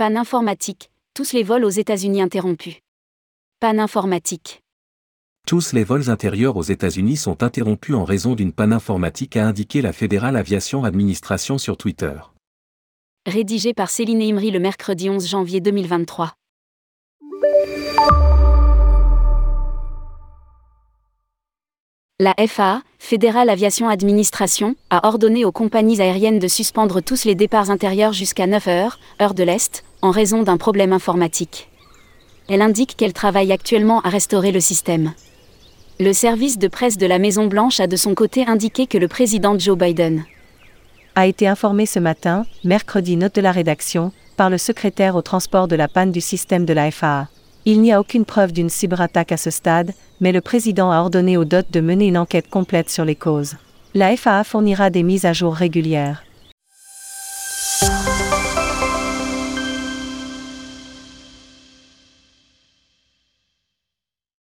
Panne informatique, tous les vols aux États-Unis interrompus. Panne informatique. Tous les vols intérieurs aux États-Unis sont interrompus en raison d'une panne informatique a indiqué la Fédérale Aviation Administration sur Twitter. Rédigé par Céline Imri le mercredi 11 janvier 2023. La FAA, Fédérale Aviation Administration, a ordonné aux compagnies aériennes de suspendre tous les départs intérieurs jusqu'à 9 heures, heure de l'Est, en raison d'un problème informatique. Elle indique qu'elle travaille actuellement à restaurer le système. Le service de presse de la Maison-Blanche a de son côté indiqué que le président Joe Biden a été informé ce matin, mercredi note de la rédaction, par le secrétaire au transport de la panne du système de la FAA. Il n'y a aucune preuve d'une cyberattaque à ce stade, mais le président a ordonné au DOT de mener une enquête complète sur les causes. La FAA fournira des mises à jour régulières.